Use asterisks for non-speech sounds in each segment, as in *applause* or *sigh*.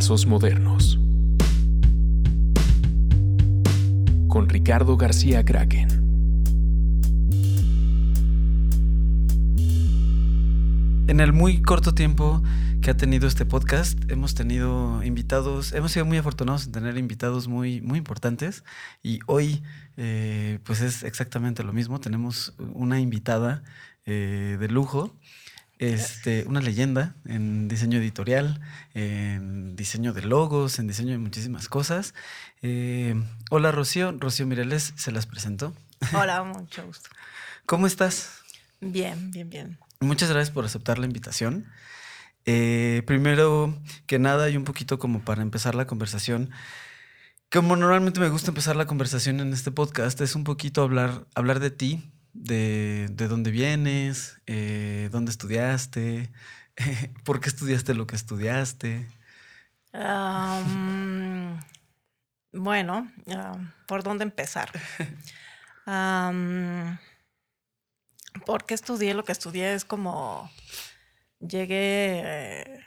Modernos. Con Ricardo García Kraken. En el muy corto tiempo que ha tenido este podcast, hemos tenido invitados, hemos sido muy afortunados en tener invitados muy, muy importantes y hoy eh, pues es exactamente lo mismo, tenemos una invitada eh, de lujo este, una leyenda en diseño editorial, en diseño de logos, en diseño de muchísimas cosas. Eh, hola Rocío, Rocío Mireles se las presentó. Hola, *laughs* mucho gusto. ¿Cómo estás? Bien, bien, bien. Muchas gracias por aceptar la invitación. Eh, primero que nada, y un poquito como para empezar la conversación, como normalmente me gusta empezar la conversación en este podcast, es un poquito hablar, hablar de ti, de, de dónde vienes, eh, dónde estudiaste, *laughs* por qué estudiaste lo que estudiaste. bueno, ¿por dónde empezar? *laughs* ¿Por qué estudié lo que estudié? Es como llegué eh,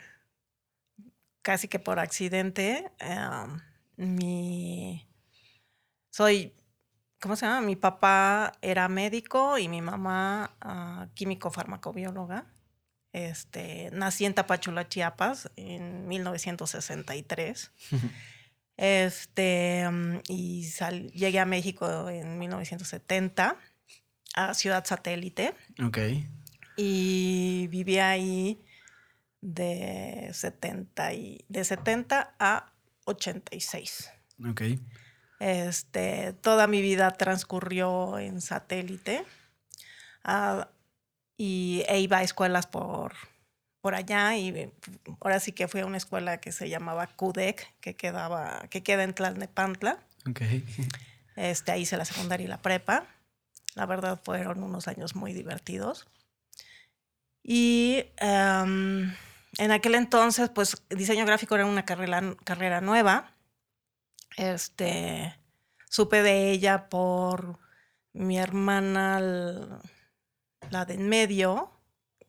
casi que por accidente. mi soy ¿cómo se llama? Mi papá era médico y mi mamá uh, químico farmacobióloga. Este, nací en Tapachula, Chiapas, en 1963. *laughs* este, y llegué a México en 1970, a Ciudad Satélite. Ok. Y viví ahí de 70, y, de 70 a 86. Ok. Este, toda mi vida transcurrió en satélite ah, y e iba a escuelas por, por allá y ahora sí que fui a una escuela que se llamaba CUDEC, que, quedaba, que queda en Tlalnepantla. Okay. Este, ahí hice la secundaria y la prepa. La verdad fueron unos años muy divertidos. Y em, en aquel entonces, pues diseño gráfico era una carrera, carrera nueva. Este, supe de ella por mi hermana, la de en medio,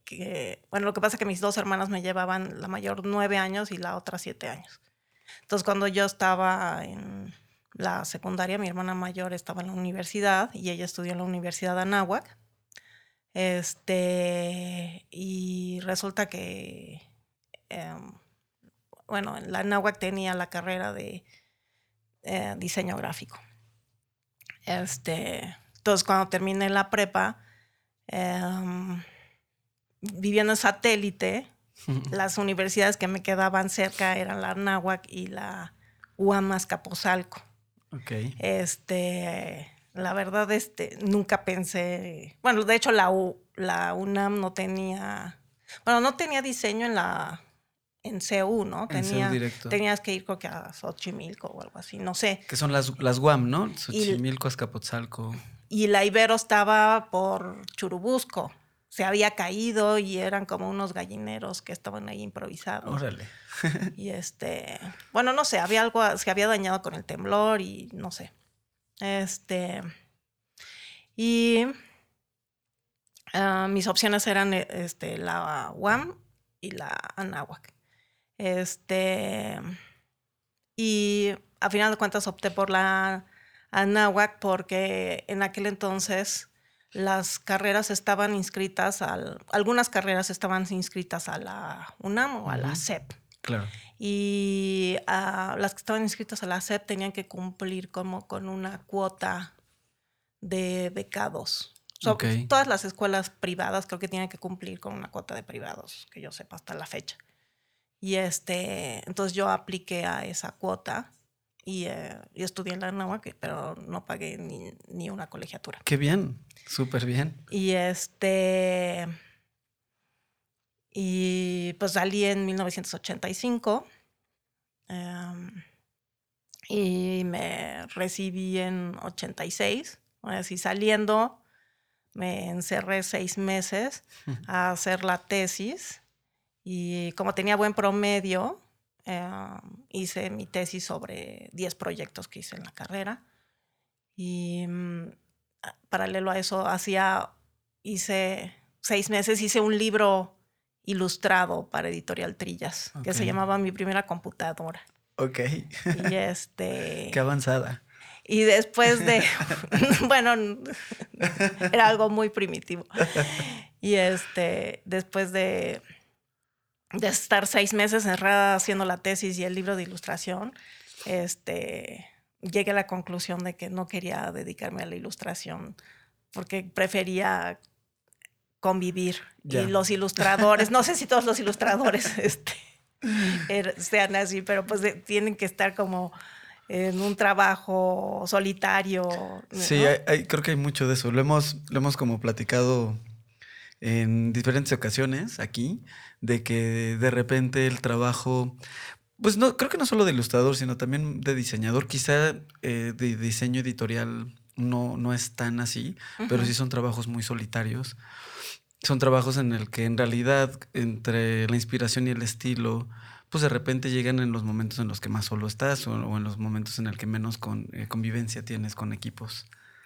que, bueno, lo que pasa es que mis dos hermanas me llevaban la mayor nueve años y la otra siete años. Entonces, cuando yo estaba en la secundaria, mi hermana mayor estaba en la universidad y ella estudió en la Universidad de Anáhuac. Este, y resulta que, em, bueno, la Anáhuac tenía la carrera de eh, diseño gráfico. Este, entonces, cuando terminé la prepa, em, viviendo en satélite, *laughs* las universidades que me quedaban cerca eran la Anáhuac y la UAM Azcapotzalco. Okay. Este, la verdad, este, nunca pensé, bueno, de hecho la, la UNAM no tenía, bueno, no tenía diseño en la en CU, ¿no? Tenía, tenías que ir creo que a Xochimilco o algo así, no sé. Que son las, las Guam, ¿no? Xochimilco, Azcapotzalco. Y la Ibero estaba por Churubusco. Se había caído y eran como unos gallineros que estaban ahí improvisados. Órale. *laughs* y este, bueno, no sé, había algo, se había dañado con el temblor y no sé. Este, y ah, mis opciones eran este, la UAM y la Anáhuac. Este, y a final de cuentas opté por la Anáhuac porque en aquel entonces las carreras estaban inscritas al, algunas carreras estaban inscritas a la UNAM o a la SEP. Claro. Y ah, las que estaban inscritas a la SEP tenían que cumplir como con una cuota de becados. Todas las escuelas privadas creo que tienen que cumplir con una cuota de privados, que yo sepa hasta la fecha. Y este, entonces yo apliqué a esa cuota y, eh, estudié en la Anáhuac, pero no pagué ni, ni, una colegiatura. Qué bien, súper bien. Y este, y pues salí en 1985 em, y me recibí en 86. Así saliendo, me encerré seis meses a hacer la tesis y como tenía buen promedio, eh, hice mi tesis sobre 10 proyectos que hice en la carrera. Y mm, paralelo a eso, hacía, hice seis meses, hice un libro ilustrado para Editorial Trillas, que se llamaba Mi Primera Computadora. Ok. Y *laughs* este... Qué avanzada. Y después de, *laughs* *laughs* bueno, era algo muy primitivo. Y este, después de, de estar seis meses encerrada haciendo la tesis y el libro de ilustración, este, llegué a la conclusión de que no quería dedicarme a la ilustración porque prefería convivir. Y los ilustradores, no sé si todos los ilustradores *laughs* este, er- sean así, pero pues de- tienen que estar como en un trabajo solitario. Sí, ¿no? hay- hay- creo que hay mucho de eso. Lo hemos, lo hemos como platicado en diferentes ocasiones aquí, de que de repente el trabajo, pues no, creo que no solo de ilustrador, sino también de diseñador, quizá eh, de diseño editorial no, no es tan así, pero sí son trabajos muy solitarios. Son trabajos en el que en realidad entre la inspiración y el estilo, pues de repente llegan en los momentos en los que más solo estás o, o en los momentos en el que menos con, eh, convivencia tienes con equipos.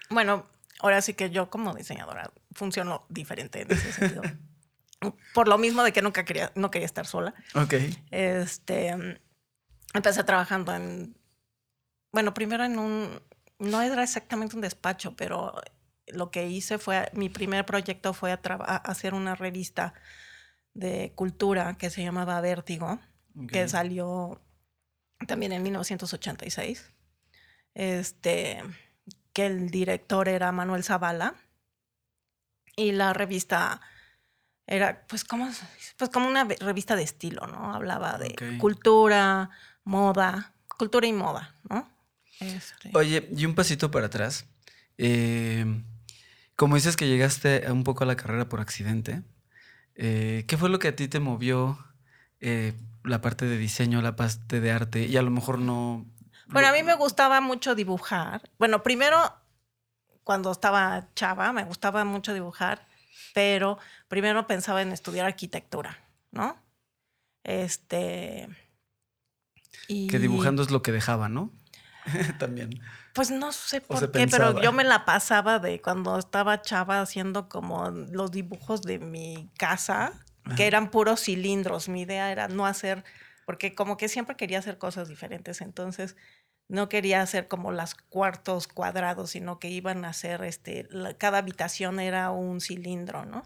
Bueno, ahora sí que yo como diseñadora funciono diferente en ese sentido. *laughs* Por lo mismo de que nunca quería, no quería estar sola. Ok. Este, empecé trabajando en, bueno, primero en un, no era exactamente un despacho, pero lo que hice fue, mi primer proyecto fue a, traba- a hacer una revista de cultura que se llamaba Vértigo, que salió también en 1986. Este, que el director era Manuel Zavala y la revista era pues como pues como una revista de estilo, ¿no? Hablaba de cultura, moda, cultura y moda, ¿no? Este, Oye, y un pasito para atrás. eh, como dices que llegaste un poco a la carrera por accidente, eh, ¿qué fue lo que a ti te movió eh, la parte de diseño, la parte de arte? Y a lo mejor no... Bueno, a mí me gustaba mucho dibujar. Bueno, primero, cuando estaba chava, me gustaba mucho dibujar, pero primero pensaba en estudiar arquitectura, ¿no? Este. Y, Que dibujando es lo que dejaba, ¿no? *laughs* También. Pues no sé por qué, pero yo me la pasaba de cuando estaba chava haciendo como los dibujos de mi casa, Ajá. que eran puros cilindros. Mi idea era no hacer, porque como que siempre quería hacer cosas diferentes, entonces no quería hacer como los cuartos cuadrados, sino que iban a hacer, este, la- cada habitación era un cilindro, ¿no?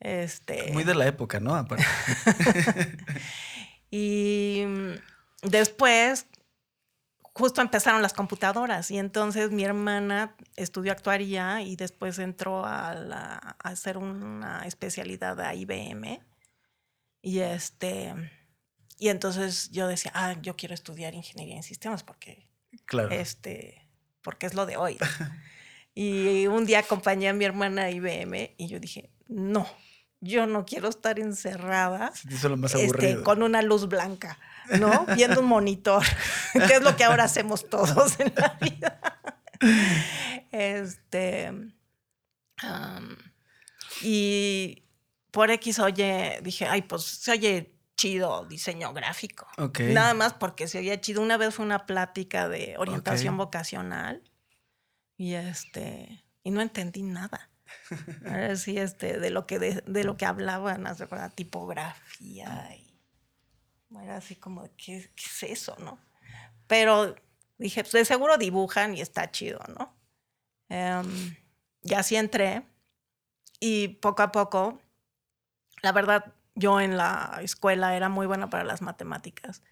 Este, Muy de la época, ¿no? Aparte. *laughs* y mm, después, justo empezaron las computadoras y entonces mi hermana estudió actuaría y después entró a, la- a hacer una especialidad a IBM. Y este, y entonces yo decía, ah, yo quiero estudiar ingeniería en sistemas porque Claro. este, porque es lo de hoy. *laughs* y un día acompañé a mi hermana a IBM y yo dije, no, yo no quiero estar encerrada lo más este, con una luz blanca, ¿no? *laughs* Viendo un monitor, *laughs* que es lo que ahora hacemos todos en la vida. Este. y por X oye, dije, ay, pues se oye chido diseño gráfico. Ok. Nada más porque se oía chido. Una vez fue una plática de orientación vocacional y este y no entendí nada. *laughs* Ahora sí, este, de lo que de, de lo que hablaban, cuenta, tipografía y era así como, ¿qué, qué es eso, no? Pero dije, pues de seguro dibujan y está chido, ¿no? Em, y así entré y poco a poco, la verdad, yo en la escuela era muy buena para las matemáticas.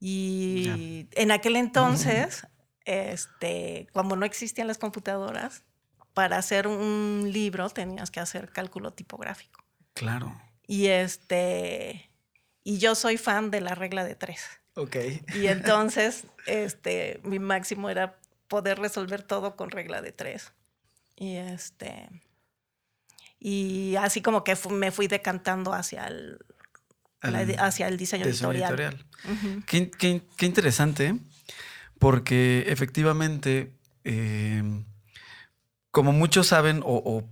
Y en aquel entonces, este, como no existían las computadoras, para hacer un libro tenías que hacer cálculo tipográfico. Claro. Y este, y yo soy fan de la regla de tres. Ok. Y entonces, este, mi máximo era poder resolver todo con regla de tres. Y este, y así como que fu- me fui decantando hacia el, Al- hacia el diseño, diseño editorial. Qué, qué- qué interesante, porque efectivamente, eh, como muchos saben, o, o,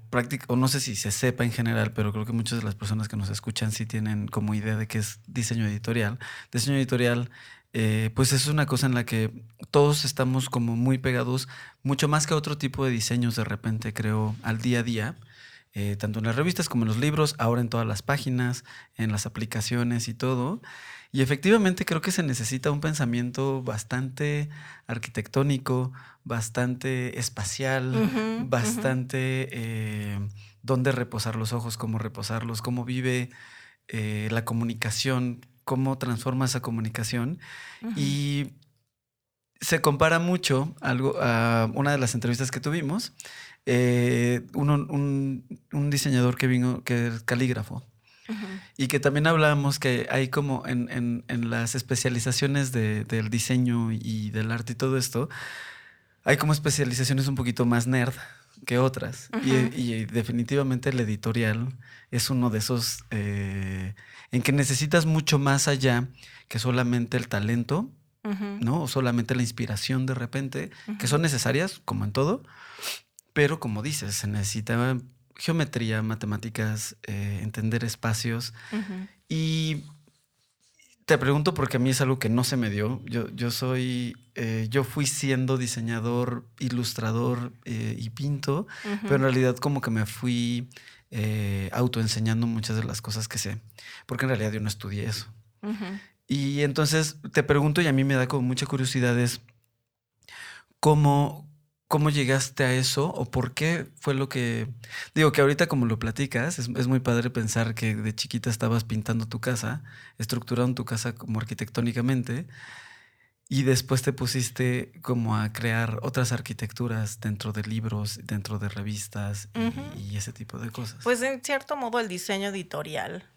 o no sé si se sepa en general, pero creo que muchas de las personas que nos escuchan sí tienen como idea de qué es diseño editorial. Diseño editorial, eh, pues es una cosa en la que todos estamos como muy pegados, mucho más que otro tipo de diseños de repente, creo, al día a día. Eh, tanto en las revistas como en los libros, ahora en todas las páginas, en las aplicaciones y todo. Y efectivamente creo que se necesita un pensamiento bastante arquitectónico, bastante espacial, bastante eh, dónde reposar los ojos, cómo reposarlos, cómo vive eh, la comunicación, cómo transforma esa comunicación. Y se compara mucho algo, a una de las entrevistas que tuvimos, eh, un, un diseñador que vino, que es calígrafo, y que también hablábamos que hay como en, en- en las especializaciones de- del diseño y del arte y todo esto, hay como especializaciones un poquito más nerd que otras. Y, definitivamente el editorial es uno de esos eh, en que necesitas mucho más allá que solamente el talento, ¿no? O solamente la inspiración de repente, que son necesarias, como en todo, pero como dices, se necesita geometría, matemáticas, eh, entender espacios. Y te pregunto porque a mí es algo que no se me dio. Yo, yo soy, eh, yo fui siendo diseñador, ilustrador eh, y pinto, pero en realidad como que me fui eh, autoenseñando muchas de las cosas que sé, porque en realidad yo no estudié eso. Y entonces te pregunto, y a mí me da como mucha curiosidad, es cómo, cómo llegaste a eso o por qué fue lo que... Digo que ahorita como lo platicas, es, es muy padre pensar que de chiquita estabas pintando tu casa, estructurando tu casa como arquitectónicamente, y después te pusiste como a crear otras arquitecturas dentro de libros, dentro de revistas y ese tipo de cosas. Pues en cierto modo el diseño editorial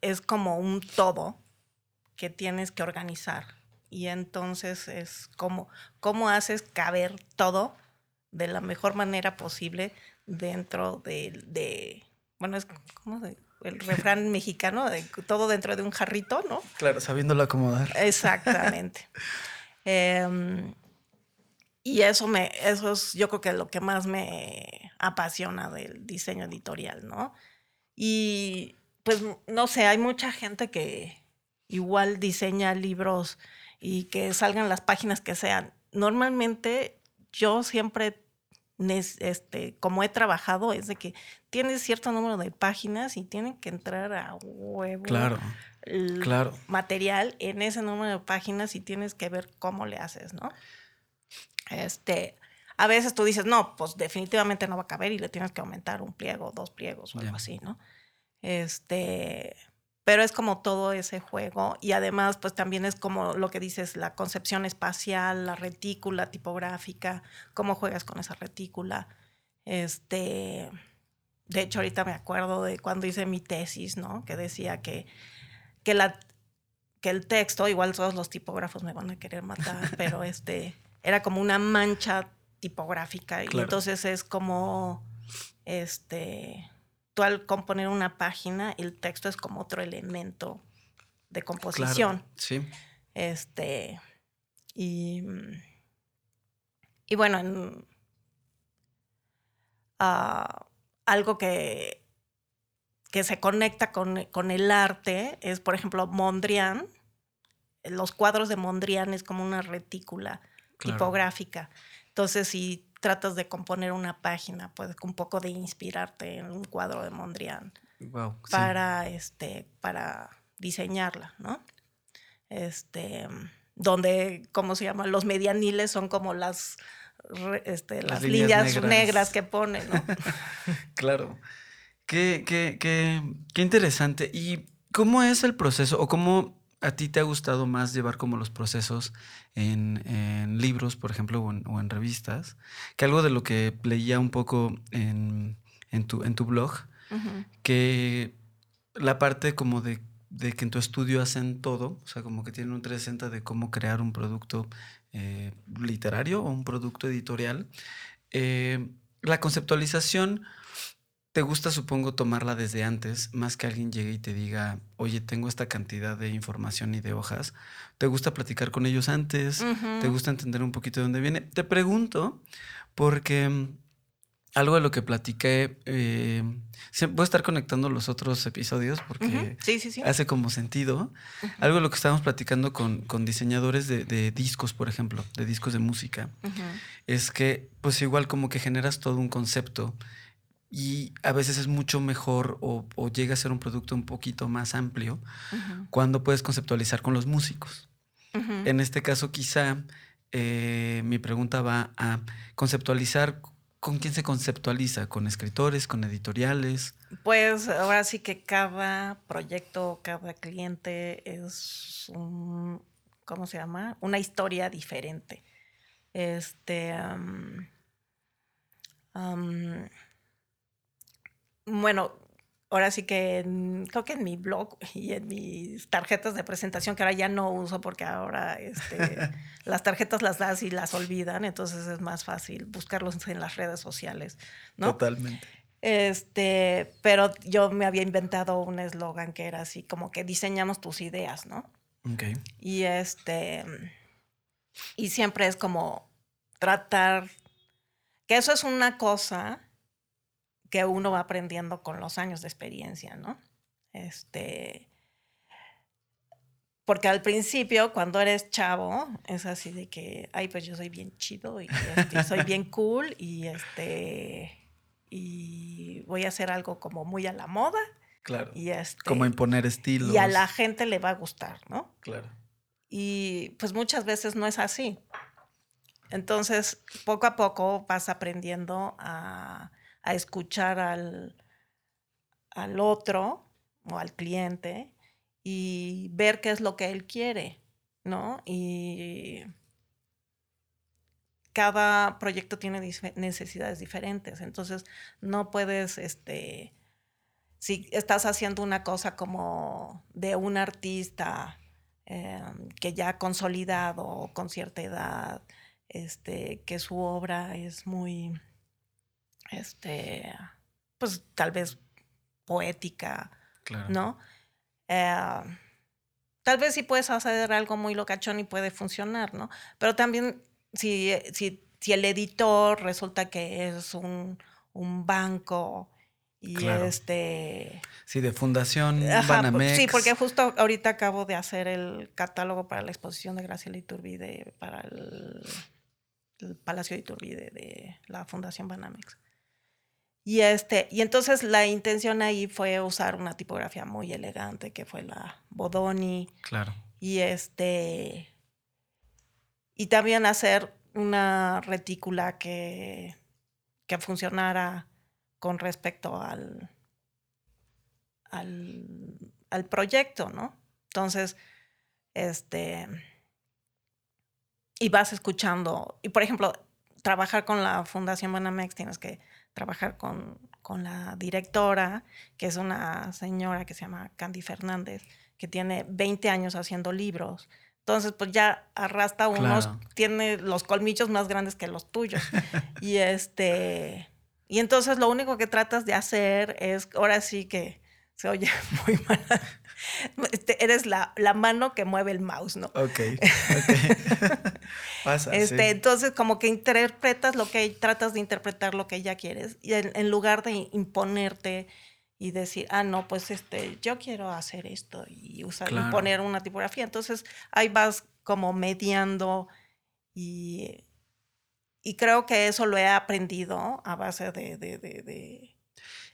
es como un todo que tienes que organizar. Y entonces es como cómo haces caber todo de la mejor manera posible dentro de, de- bueno, es como de- el refrán mexicano, de todo dentro de un jarrito, ¿no? claro, sabiéndolo acomodar. Exactamente. *laughs* Em, y eso me, eso es yo creo que lo que más me apasiona del diseño editorial, ¿no? Y pues no sé, hay mucha gente que igual diseña libros y que salgan las páginas que sean. Normalmente yo siempre, este, como he trabajado, es de que tienes cierto número de páginas y tienen que entrar a huevo Claro, el claro. material en ese número de páginas y tienes que ver cómo le haces, ¿no? Este, a veces tú dices, no, pues definitivamente no va a caber y le tienes que aumentar un pliego, dos pliegos o algo así, ¿no? Este, pero es como todo ese juego y además pues también es como lo que dices, la concepción espacial, la retícula tipográfica, cómo juegas con esa retícula. Este, de hecho ahorita me acuerdo de cuando hice mi tesis, ¿no? Que decía que, que la que el texto, igual todos los tipógrafos me van a querer matar, *laughs* pero este era como una mancha tipográfica y entonces es como este tú al componer una página el texto es como otro elemento de composición. Claro, sí. Este. Y. Y bueno, en, ah, algo que, que se conecta con, con el arte es, por ejemplo, Mondrian. Los cuadros de Mondrian es como una retícula Claro. tipográfica. Entonces, si tratas de componer una página, puedes un poco de inspirarte en un cuadro de Mondrian Wow. sí. para este para diseñarla, ¿no? Este donde cómo se llama los medianiles son como las este, Las las, líneas líneas, negras. negras. que pone, ¿no? *laughs* Claro. Qué, qué, qué, qué interesante. ¿Y cómo es el proceso o cómo a ti te ha gustado más llevar como los procesos en, en libros, por ejemplo, o en, o en revistas? Que algo de lo que leía un poco en, en tu, blog, que la parte como de, de que en tu estudio hacen todo, o sea, como que tienen un 360 de cómo crear un producto eh, literario o un producto editorial. Eh, la conceptualización, te gusta, supongo, tomarla desde antes, más que alguien llegue y te diga, oye, tengo esta cantidad de información y de hojas. ¿Te gusta platicar con ellos antes? ¿Te gusta entender un poquito de dónde viene? Te pregunto porque mm, algo de lo que platiqué, eh, voy a estar conectando los otros episodios porque Ujú, Sí, sí, sí. hace como sentido. Algo de lo que estábamos platicando con, con diseñadores de, de discos, por ejemplo, de discos de música, es que pues igual como que generas todo un concepto y a veces es mucho mejor o, o llega a ser un producto un poquito más amplio cuando puedes conceptualizar con los músicos. En este caso, quizá eh, mi pregunta va a conceptualizar. ¿Con quién se conceptualiza? ¿Con escritores? ¿Con editoriales? Pues ahora sí que cada proyecto, cada cliente es un, ¿cómo se llama? Una historia diferente. Este, bueno, ahora sí que en- creo que en mi blog *laughs* y en mis tarjetas de presentación, que ahora ya no uso porque ahora este, *laughs* las tarjetas las das y las olvidan, entonces es más fácil buscarlos en las redes sociales, ¿no? Totalmente. Este, pero yo me había inventado un eslogan que era así, como que diseñamos tus ideas, ¿no? Ok. Y este, y siempre es como tratar, que eso es una cosa que uno va aprendiendo con los años de experiencia, ¿no? Este, porque al principio, cuando eres chavo, es así de que, ay, pues yo soy bien chido y este, soy bien cool y este, y voy a hacer algo como muy a la moda Claro. y este, Como imponer estilos. y a la gente le va a gustar, ¿no? Claro. Y pues muchas veces no es así. Entonces, poco a poco vas aprendiendo a, a escuchar al, al otro o al cliente y ver qué es lo que él quiere, ¿no? Y cada proyecto tiene necesidades diferentes. Entonces, no puedes, este, si estás haciendo una cosa como de un artista eh, que ya ha consolidado con cierta edad, este, que su obra es muy, este, pues tal vez poética, Claro. ¿no? Eh, tal vez sí puedes hacer algo muy locachón y puede funcionar, ¿no? Pero también si, si, si el editor resulta que es un, un banco y Claro. este... Sí, de Fundación Ajá, por- Banamex. sí, porque justo ahorita acabo de hacer el catálogo para la exposición de Graciela Iturbide para el, el Palacio de Iturbide de la Fundación Banamex. Y este, y entonces la intención ahí fue usar una tipografía muy elegante que fue la Bodoni Claro. y este y también hacer una retícula que, que funcionara con respecto al, al, al proyecto, ¿no? Entonces, este, y vas escuchando, y por ejemplo, trabajar con la Fundación Banamex tienes que trabajar con, con la directora, que es una señora que se llama Candy Fernández, que tiene 20 años haciendo libros. Entonces, pues ya arrastra unos, Claro. tiene los colmillos más grandes que los tuyos. *laughs* y este, y entonces lo único que tratas de hacer es, ahora sí que se oye *laughs* muy mal, eres la, la mano que mueve el mouse, ¿no? Ok. ok. *laughs* Pasa. Este, sí. Entonces, como que interpretas lo que tratas de interpretar lo que ella quieres, y en, en lugar de imponerte y decir, ah, no, pues este, yo quiero hacer esto y usar, y poner una tipografía. Entonces, ahí vas como mediando y, y creo que eso lo he aprendido a base de, de, de- de-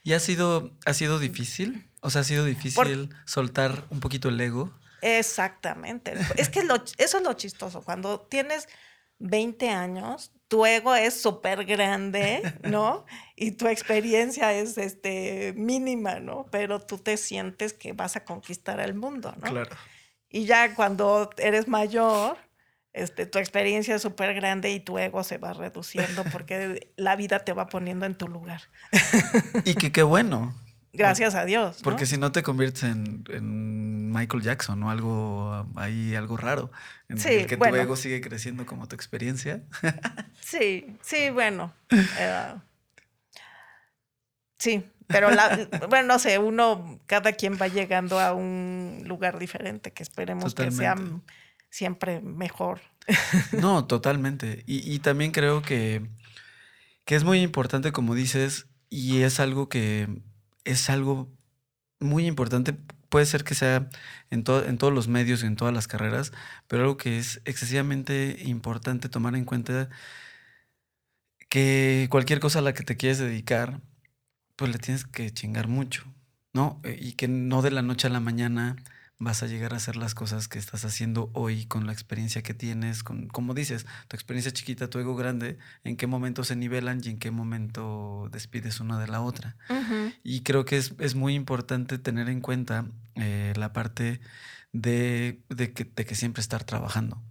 ¿Y ha sido, ha sido difícil? O sea, ha sido difícil soltar un poquito el ego. Exactamente. Es que lo- eso es lo chistoso. Cuando tienes 20 años, tu ego es súper grande, ¿no? Y tu experiencia es este, mínima, ¿no? Pero tú te sientes que vas a conquistar el mundo, ¿no? Claro. Y ya cuando eres mayor, este, tu experiencia es súper grande y tu ego se va reduciendo *laughs* porque la vida te va poniendo en tu lugar. Y que qué bueno. Gracias a Dios. ¿no? Porque si no te conviertes en, en Michael Jackson o algo ahí, algo raro. En Sí, el que bueno. tu ego sigue creciendo como tu experiencia. *laughs* Sí, sí, bueno. eh, sí, pero la, *laughs* bueno, no sé, uno, cada quien va llegando a un lugar diferente que esperemos que sea. Siempre mejor. No, totalmente. Y, y también creo que, que es muy importante, como dices, y es algo que es algo muy importante. Puede ser que sea en, en todos los medios y en todas las carreras, pero algo que es excesivamente importante tomar en cuenta que cualquier cosa a la que te quieres dedicar, pues le tienes que chingar mucho, ¿no? Eh, Y que no de la noche a la mañana vas a llegar a hacer las cosas que estás haciendo hoy con la experiencia que tienes, con, como dices, tu experiencia chiquita, tu ego grande, en qué momento se nivelan y en qué momento despides una de la otra. Y creo que es, es muy importante tener en cuenta eh, la parte de, de que, de que siempre estar trabajando,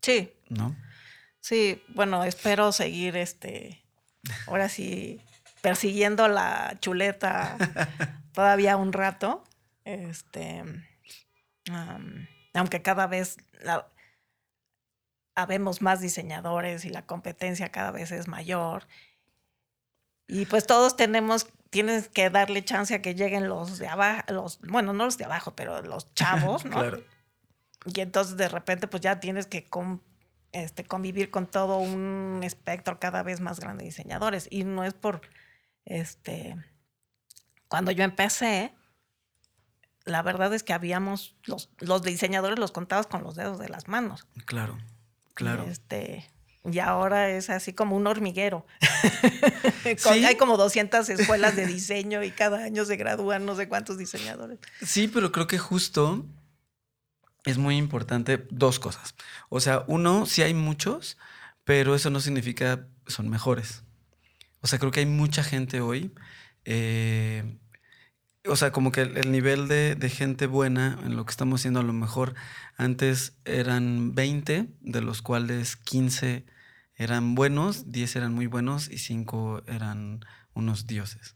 Sí, ¿no? sí, bueno, espero seguir este, ahora sí, persiguiendo la chuleta *laughs* todavía un rato. Este, aunque cada vez la- habemos más diseñadores y la competencia cada vez es mayor. Y pues todos tenemos, tienes que darle chance a que lleguen los de abajo, los, bueno, no los de abajo, pero los *laughs* chavos, ¿no? Claro. Y entonces de repente pues ya tienes que con- este, convivir con todo un espectro cada vez más grande de diseñadores. Y no es por, este, cuando yo empecé, la verdad es que habíamos, los, los diseñadores los contabas con los dedos de las manos. Claro, claro. Este, y ahora es así como un hormiguero. *laughs* Sí. Hay como 200 escuelas de diseño y cada año se gradúan no sé cuántos diseñadores. Sí, pero creo que justo es muy importante dos cosas. O sea, uno, sí hay muchos, pero eso no significa son mejores. O sea, creo que hay mucha gente hoy. eh, o sea, como que el, el nivel de, de gente buena en lo que estamos haciendo, a lo mejor antes eran 20, de los cuales 15 eran buenos, 10 eran muy buenos y 5 eran unos dioses.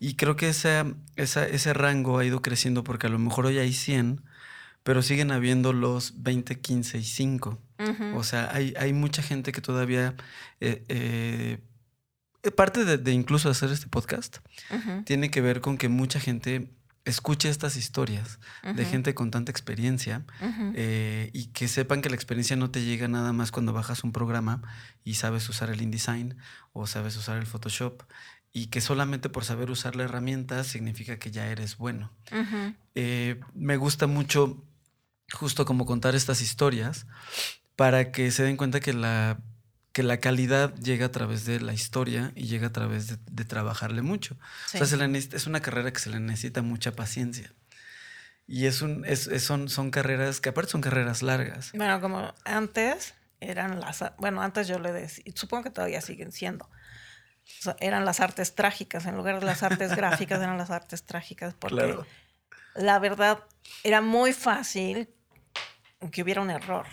Y creo que esa, esa- ese rango ha ido creciendo porque a lo mejor hoy hay 100, pero siguen habiendo los 20, 15 y 5. Ujú. O sea, hay, hay mucha gente que todavía... eh, eh, parte de, de incluso hacer este podcast tiene que ver con que mucha gente escuche estas historias de gente con tanta experiencia eh, y que sepan que la experiencia no te llega nada más cuando bajas un programa y sabes usar el InDesign o sabes usar el Photoshop y que solamente por saber usar la herramienta significa que ya eres bueno. Eh, me gusta mucho justo como contar estas historias para que se den cuenta que la, que la calidad llega a través de la historia y llega a través de, de trabajarle mucho. O sea, se le necesita- es una carrera que se le necesita mucha paciencia. Y es un, es- es- son, son carreras que aparte son carreras largas. Bueno, como antes eran las, bueno, antes yo le decía, supongo que todavía siguen siendo. O sea, eran las artes trágicas, en lugar de las artes gráficas eran las artes trágicas, porque Claro. la verdad era muy fácil que hubiera un error,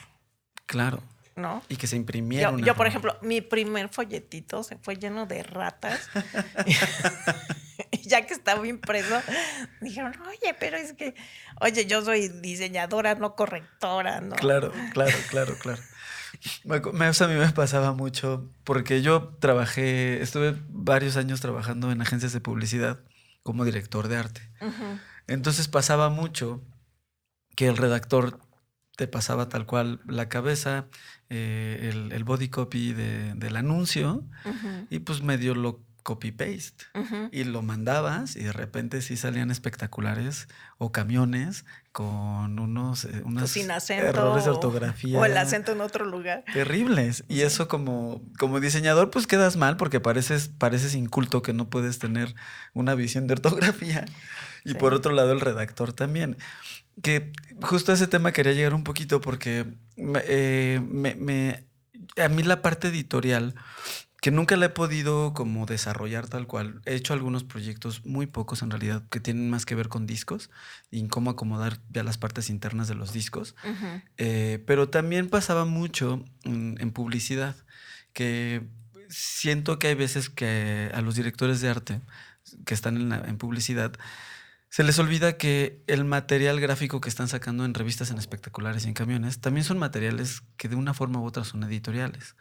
Claro. ¿No? Y que se imprimiera. Yo, yo, por ejemplo, mi primer folletito se fue lleno de ratas. y *laughs* ya que estaba impreso, dijeron, oye, pero es que, oye, yo soy diseñadora, no correctora, ¿no? Claro, claro, claro, claro. Me a mí me pasaba mucho porque yo trabajé, estuve varios años trabajando en agencias de publicidad como director de arte. Entonces pasaba mucho que el redactor te pasaba tal cual la cabeza, eh, el, el body copy de- del anuncio ujú, y pues medio lo copy-paste. ujú. Y lo mandabas y de repente sí salían espectaculares o camiones con unos, eh, unos sin acento. errores de ortografía. O el acento en otro lugar. Terribles. Y eso como, como diseñador pues quedas mal porque pareces, pareces inculto que no puedes tener una visión de ortografía. Y Sí. por otro lado el redactor también. Que justo a ese tema quería llegar un poquito porque me- eh, me- me- a mí la parte editorial que nunca la he podido como desarrollar tal cual. He hecho algunos proyectos, muy pocos en realidad, que tienen más que ver con discos y en cómo acomodar ya las partes internas de los discos. Eh, pero también pasaba mucho en, en publicidad, que siento que hay veces que a los directores de arte que están en, la- en publicidad, se les olvida que el material gráfico que están sacando en revistas, en espectaculares y en camiones, también son materiales que de una forma u otra son editoriales.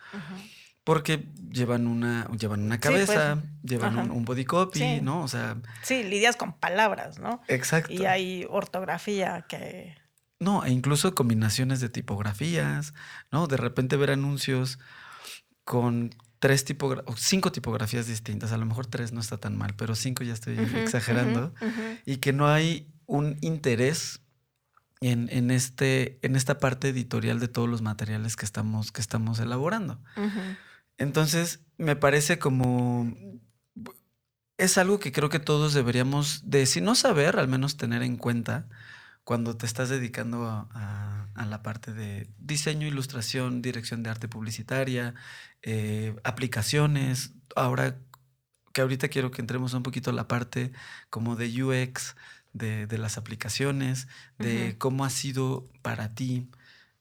Porque llevan una, llevan una Sí, cabeza, pues, llevan un, body copy, Sí. ¿no? O sea, Sí, lidias con palabras, ¿no? exacto. Y hay ortografía que... No, e incluso combinaciones de tipografías, ¿no? De repente ver anuncios con tres tipografías, cinco tipografías distintas, a lo mejor tres no está tan mal, pero cinco ya estoy exagerando, ujú, ujú. y que no hay un interés en, en, este, en esta parte editorial de todos los materiales que estamos, que estamos elaborando. Entonces, me parece como es algo que creo que todos deberíamos de, si no saber, al menos tener en cuenta cuando te estás dedicando a, a- a la parte de diseño, ilustración, dirección de arte publicitaria, eh, aplicaciones. Ahora que ahorita quiero que entremos un poquito a la parte como de UX, de, de las aplicaciones, de cómo ha sido para ti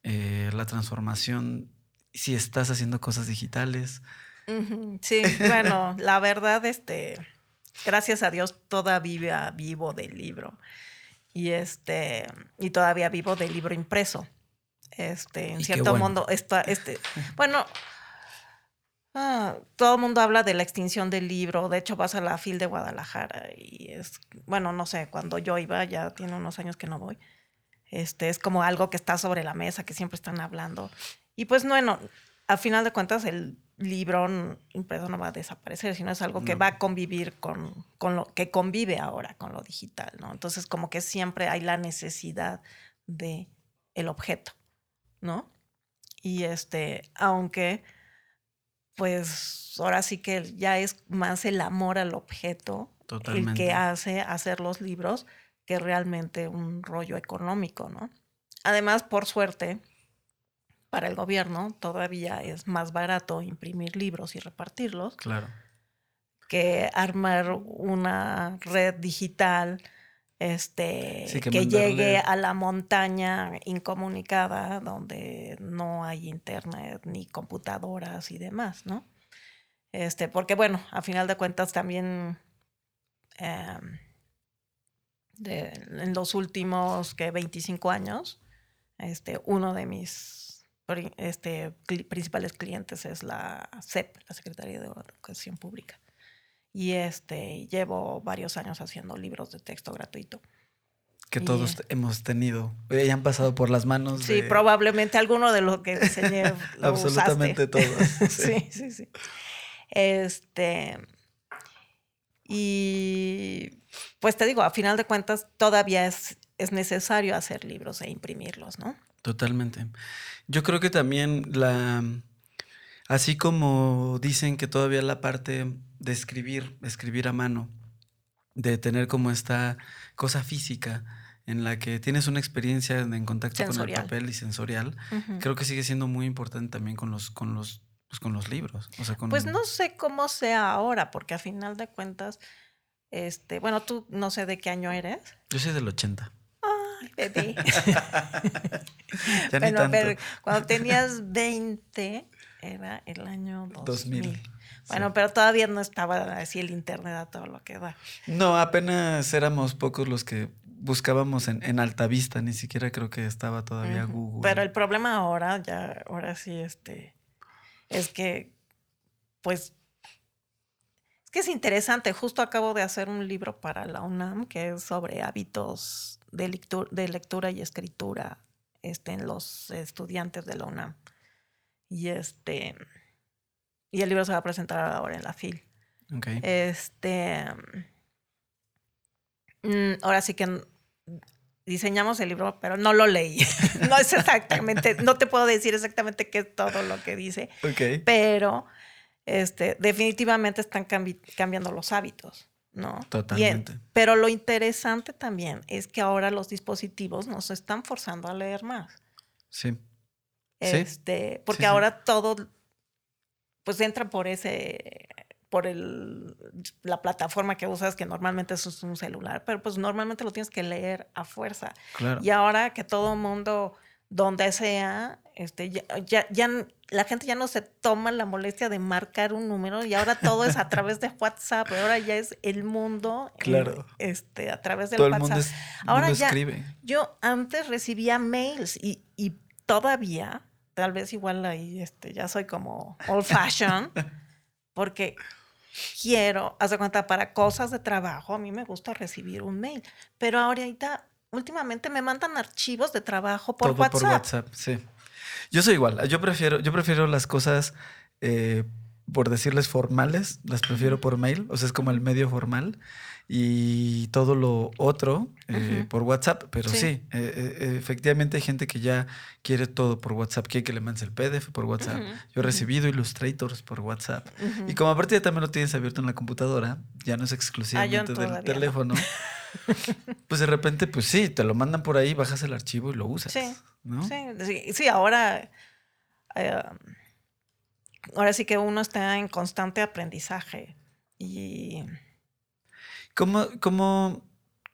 eh, la transformación, si estás haciendo cosas digitales. Sí, bueno, la verdad, este, gracias a Dios todavía vivo del libro. Y este, y todavía vivo del libro impreso. Este, en cierto bueno. mundo, está, este, bueno, ah, todo el mundo habla de la extinción del libro. De hecho, vas a la FIL de Guadalajara y es, bueno, no sé, cuando yo iba, ya tiene unos años que no voy. Este, es como algo que está sobre la mesa, que siempre están hablando. Y pues bueno, a final de cuentas el libro n- impreso no va a desaparecer, sino es algo que No. va a convivir con, con lo que convive ahora con lo digital, ¿no? Entonces como que siempre hay la necesidad de el objeto, ¿no? Y este, aunque pues ahora sí que ya es más el amor al objeto el que hace hacer los libros que realmente un rollo económico, ¿no? Además, por suerte, para el gobierno todavía es más barato imprimir libros y repartirlos Claro. que armar una red digital este, Sí, que llegue a la montaña incomunicada donde no hay internet ni computadoras y demás, ¿no? Este, porque bueno, a final de cuentas también em, de- en los últimos que 25 años, este, uno de mis este, principales clientes es la SEP, la Secretaría de Educación Pública. Y este, llevo varios años haciendo libros de texto gratuito. Que Y- todos hemos tenido. eh, Ya han pasado por las manos. Sí, de probablemente alguno de los que diseñé *laughs* lo Absolutamente todos. *laughs* sí, sí, sí. Este. Y pues te digo, a final de cuentas, todavía es, es necesario hacer libros e imprimirlos, ¿no? Totalmente. Yo creo que también la. Así como dicen que todavía la parte de escribir, escribir a mano, de tener como esta cosa física en la que tienes una experiencia en contacto con el papel y sensorial, creo que sigue siendo muy importante también con los, con los, pues con los libros. O sea, con Pues no sé cómo sea ahora, porque a final de cuentas, este, bueno, tú no sé de qué año eres. Yo soy del 80. Ay, *laughs* bebé. Bueno, pero cuando tenías 20, era el año 2000. 2000. Bueno, sí. pero todavía no estaba así el internet a todo lo que da. No, apenas éramos pocos los que buscábamos en, en alta vista, ni siquiera creo que estaba todavía. Google. Pero el problema ahora, ya, ahora sí, este, es que, pues, es que es interesante. Justo acabo de hacer un libro para la UNAM que es sobre hábitos de lectura, de lectura y escritura este, en los estudiantes de la UNAM. Y este, y el libro se va a presentar ahora en la FIL. Este. mm, Ahora sí que diseñamos el libro, pero no lo leí. *laughs* No es exactamente, no te puedo decir exactamente qué es todo lo que dice, pero este, definitivamente están cambi- cambiando los hábitos, ¿no? Totalmente. pero lo interesante también es que ahora los dispositivos nos están forzando a leer más. Sí. Sí. Este, porque sí. ahora todo pues entra por ese por el la plataforma que usas que normalmente es un celular, pero pues normalmente lo tienes que leer a fuerza. Claro. Y ahora que todo mundo donde sea, este ya, ya, ya la gente ya no se toma la molestia de marcar un número y ahora todo es a través de WhatsApp, ahora ya es el mundo en- Claro. este a través del Todo el WhatsApp. mundo, es, Ahora mundo ya- escribe. Yo antes recibía mails y, y todavía, tal vez igual ahí este, ya soy como old fashion, porque quiero, haz de cuenta, para cosas de trabajo, a mí me gusta recibir un mail, pero ahorita, últimamente me mandan archivos de trabajo por Todo WhatsApp. por WhatsApp, sí. Yo soy igual. Yo prefiero, yo prefiero las cosas eh, por decirles formales, las prefiero por mail, o sea, es como el medio formal y todo lo otro eh, Ujú. por WhatsApp, pero sí, Sí. eh, eh, efectivamente hay gente que ya quiere todo por WhatsApp, quiere que le mandes el PDF por WhatsApp. Ujú, Yo he recibido Illustrators por WhatsApp. Y como aparte ya también lo tienes abierto en la computadora, ya no es Ah, exclusivamente del todavía no. teléfono. *laughs* pues de repente, pues sí, te lo mandan por ahí, bajas el archivo y lo usas. Sí, ¿no? Sí, sí, sí, ahora, eh, ahora sí que uno está en constante aprendizaje y ¿Cómo, cómo,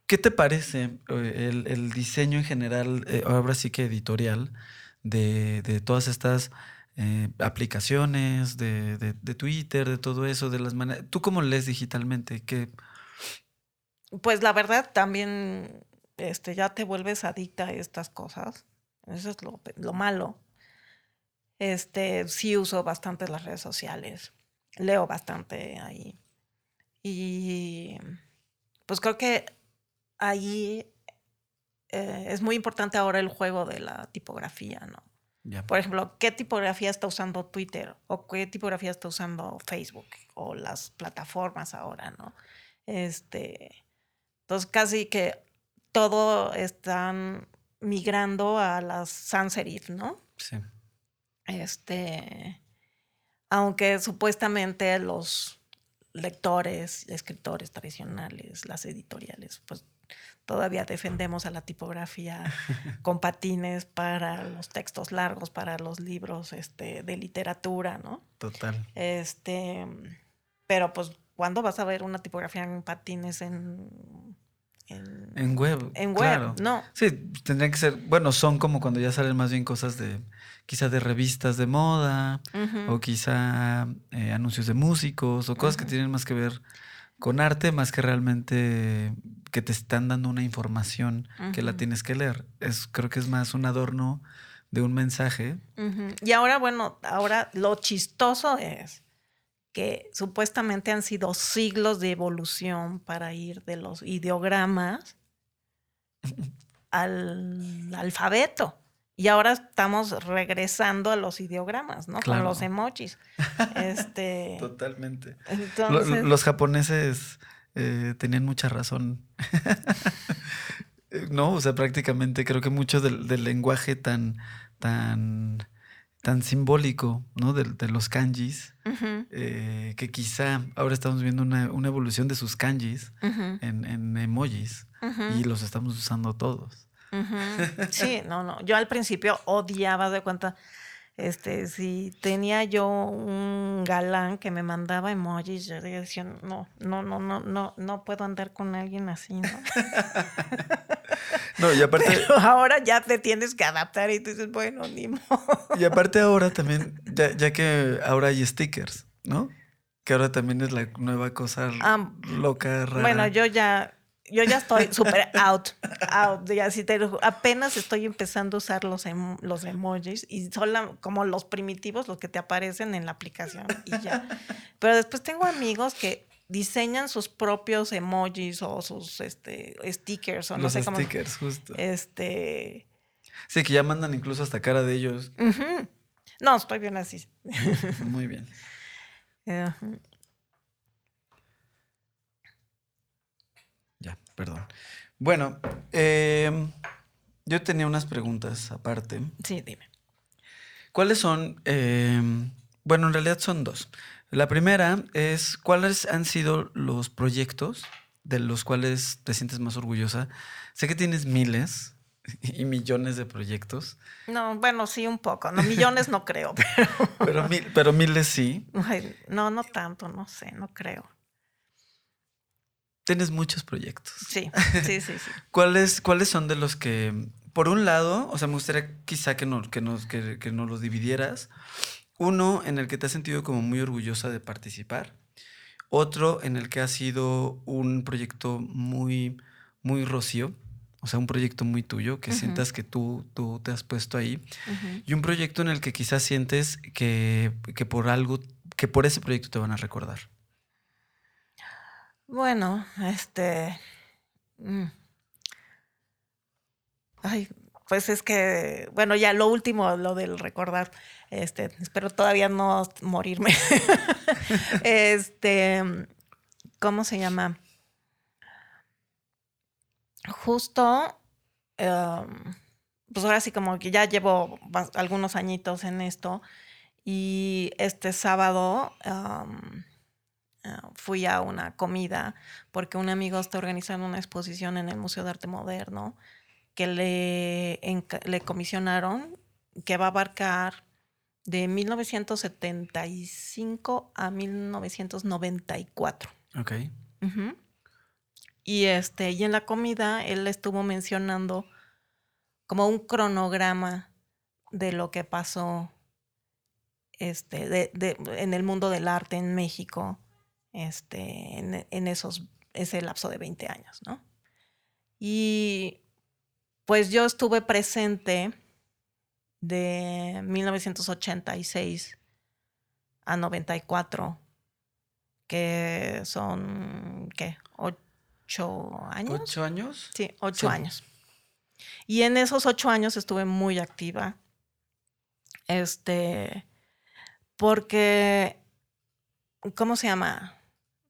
qué te parece eh, el, el diseño en general, eh, ahora sí que editorial, de, de todas estas eh, aplicaciones, de, de- de Twitter, de todo eso, de las maneras... ¿Tú cómo lees digitalmente? ¿Qué, pues la verdad también este, ya te vuelves adicta a estas cosas. Eso es lo, lo malo. Este, sí uso bastante las redes sociales. Leo bastante ahí. Y pues creo que ahí eh, es muy importante ahora el juego de la tipografía, ¿no? Por ejemplo, ¿qué tipografía está usando Twitter? ¿O qué tipografía está usando Facebook? O las plataformas ahora, ¿no? Este. Entonces, casi que todo están migrando a las sans serif, ¿no? sí. Este. Aunque supuestamente los lectores, escritores tradicionales, las editoriales, pues todavía defendemos a la tipografía *laughs* con patines para los textos largos, para los libros este, de literatura, ¿no? Total. Este, pero pues, ¿cuándo vas a ver una tipografía en patines en, en, En web. en web? claro. No. Sí, tendrían que ser, bueno, son como cuando ya salen más bien cosas de, quizá de revistas de moda, o quizá eh, anuncios de músicos, o cosas que tienen más que ver con arte, más que realmente que te están dando una información que la tienes que leer. Es, creo que es más un adorno de un mensaje. Y ahora, bueno, ahora lo chistoso es que supuestamente han sido siglos de evolución para ir de los ideogramas *laughs* al alfabeto. Y ahora estamos regresando a los ideogramas, ¿no? Claro. Con los emojis. Este, *laughs* Totalmente. Entonces, los japoneses eh, tenían mucha razón. *laughs* No, o sea, prácticamente creo que mucho del, del lenguaje tan, tan, tan simbólico, ¿no? De, de los kanjis, eh, que quizá ahora estamos viendo una, una evolución de sus kanjis en, en emojis y los estamos usando todos. Sí, *laughs* no, no. Yo al principio odiaba de cuenta. Este, si tenía yo un galán que me mandaba emojis, yo decía, no, no, no, no, no, no puedo andar con alguien así, ¿no? *laughs* No, y aparte, *laughs* Pero ahora ya te tienes que adaptar y tú dices, bueno, ni modo. y aparte ahora también, ya, ya que ahora hay stickers, ¿no? Que ahora también es la nueva cosa Ah, loca, rara. Bueno, yo ya, yo ya estoy súper out, out. Ya, si te apenas estoy empezando a usar los, em- los emojis y son como los primitivos, los que te aparecen en la aplicación y ya. Pero después tengo amigos que diseñan sus propios emojis o sus este, stickers o no los sé cómo. stickers, justo. Este. Sí, que ya mandan incluso hasta cara de ellos. No, estoy bien así. Muy bien. *laughs* Ya, perdón. Bueno, eh, yo tenía unas preguntas aparte. Sí, dime. ¿Cuáles son? eh, bueno, en realidad son dos. La primera es, ¿cuáles han sido los proyectos de los cuales te sientes más orgullosa? Sé que tienes miles *laughs* y millones de proyectos, No, bueno, sí, un poco. No, millones no creo, *laughs* pero. pero, mil- pero miles sí. Ay, no, no tanto, no sé, no creo. Tienes muchos proyectos. Sí, *laughs* sí, sí, sí. ¿Cuáles, ¿Cuáles son de los que, por un lado, o sea, me gustaría quizá que nos, que nos, que, que nos los dividieras? Uno en el que te has sentido como muy orgullosa de participar. Otro en el que ha sido un proyecto muy, muy rocío. O sea, un proyecto muy tuyo, que Ujú. sientas que tú, tú te has puesto ahí. Ujú. Y un proyecto en el que quizás sientes que, que por algo, que por ese proyecto te van a recordar. Bueno, este. mm. Ay, pues es que, bueno, ya lo último, lo del recordar, este, espero todavía no morirme. *laughs* este, ¿cómo se llama? Justo, em, pues ahora sí como que ya llevo algunos añitos en esto y este sábado em, eh, fui a una comida porque un amigo está organizando una exposición en el Museo de Arte Moderno que le, le comisionaron que va a abarcar de 1975 a 1994. Ok. Y este, y en la comida él estuvo mencionando como un cronograma de lo que pasó este, de, de, en el mundo del arte en México este, en, en, esos, ese lapso de 20 años, ¿no? Y pues yo estuve presente de 1986 a 94, que son, ¿qué? ¿Ocho años? ¿Ocho años? Sí, ocho sí. años. Y en esos ocho años estuve muy activa. Este, porque, ¿cómo se llama?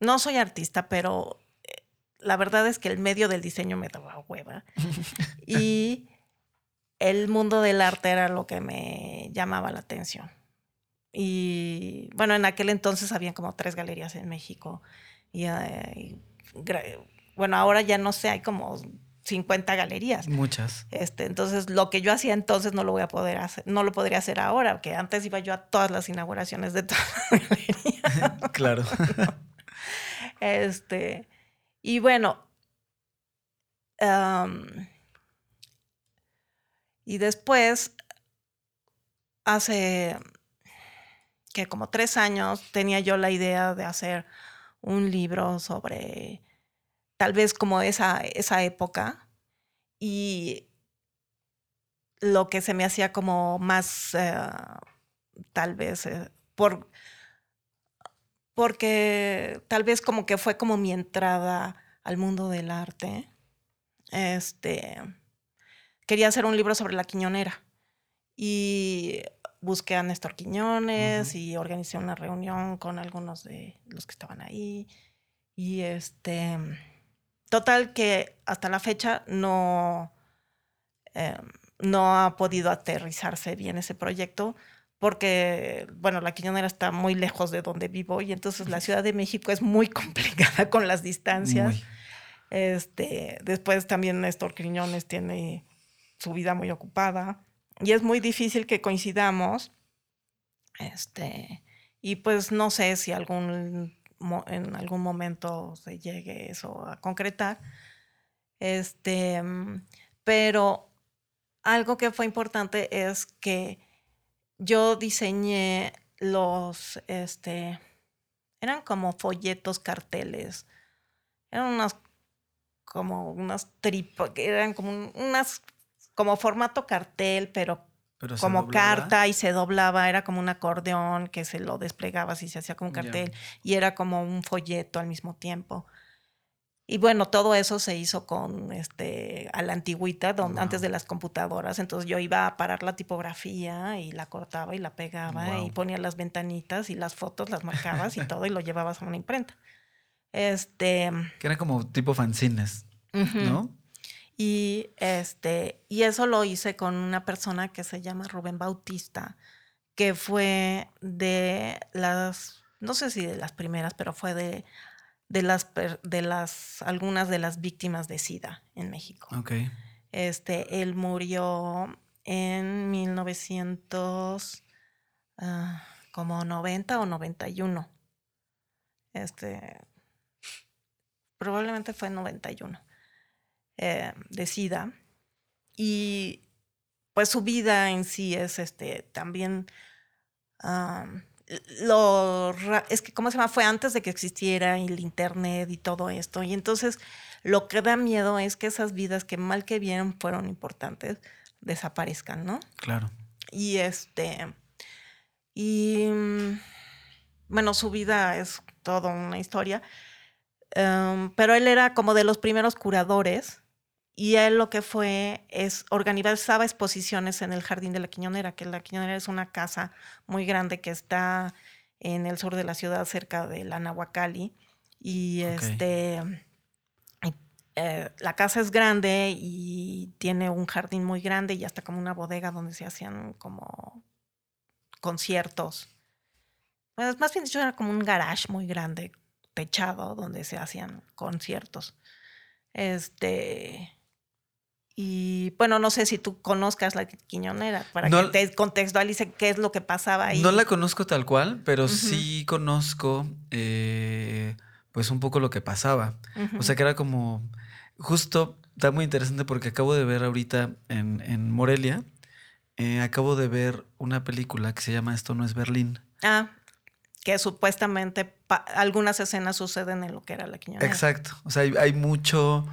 No soy artista, pero eh, la verdad es que el medio del diseño me daba hueva. *laughs* y el mundo del arte era lo que me llamaba la atención. Y bueno, en aquel entonces habían como tres galerías en México. Y, y bueno, ahora ya no sé, hay como 50 galerías. Muchas. Este, entonces, lo que yo hacía entonces no lo voy a poder hacer, no lo podría hacer ahora, porque antes iba yo a todas las inauguraciones de todas las *laughs* galerías. claro. *laughs* Este, y bueno, y después, hace que como tres años tenía yo la idea de hacer un libro sobre tal vez como esa, esa época y lo que se me hacía como más, eh, tal vez, eh, por, porque tal vez como que fue como mi entrada al mundo del arte. Este, quería hacer un libro sobre la Quiñonera y busqué a Néstor Quiñones uh -huh. y organicé una reunión con algunos de los que estaban ahí y este Total que hasta la fecha no, eh, no ha podido aterrizarse bien ese proyecto porque, bueno, la Quiñonera está muy lejos de donde vivo y entonces la Ciudad de México es muy *laughs* complicada con las distancias. Muy. Este, después también Néstor Quiñones tiene su vida muy ocupada y es muy difícil que coincidamos. Este, y pues no sé si algún en algún momento se llegue eso a concretar. Este, pero algo que fue importante es que yo diseñé los, este, eran como folletos, carteles, eran unas, como unas tripas, eran como unas, como formato cartel, pero pero como carta y se doblaba, era como un acordeón que se lo desplegaba y se hacía como un cartel yeah. y era como un folleto al mismo tiempo. Y bueno, todo eso se hizo con este a la antigüita, donde, wow. antes de las computadoras. Entonces yo iba a parar la tipografía y la cortaba y la pegaba wow. y ponía las ventanitas y las fotos las marcabas y todo y lo llevabas a una imprenta. Este. Que eran como tipo fanzines, uh -huh. ¿no? Y, este, y eso lo hice con una persona que se llama Rubén Bautista, que fue de las, no sé si de las primeras, pero fue de, de, las, de las, algunas de las víctimas de SIDA en México. Okay. Este, él murió en 1900, uh, como 90 o 91. Este, probablemente fue en 91 eh, de SIDA. Y pues su vida en sí es este también um, lo es que cómo se llama fue antes de que existiera el internet y todo esto. Y entonces lo que da miedo es que esas vidas que mal que bien fueron importantes desaparezcan no claro. Y este y bueno su vida es toda una historia um, pero él era como de los primeros curadores Y él lo que fue es organizaba exposiciones en el Jardín de la Quiñonera, que la Quiñonera es una casa muy grande que está en el sur de la ciudad, cerca de la Nahuacali. Y este. eh, la casa es grande y tiene un jardín muy grande y hasta como una bodega donde se hacían como conciertos. Pues más bien dicho, era como un garage muy grande, techado, donde se hacían conciertos. Este. Y bueno, no sé si tú conozcas la Quiñonera, para No- que te contextualice qué es lo que pasaba ahí. No la conozco tal cual, pero sí conozco eh, pues un poco lo que pasaba. O sea que era como justo, está muy interesante porque acabo de ver ahorita en, en Morelia, eh, acabo de ver una película que se llama Esto no es Berlín. Ah, que supuestamente algunas escenas suceden en lo que era la Quiñonera. Exacto. O sea, hay, hay mucho...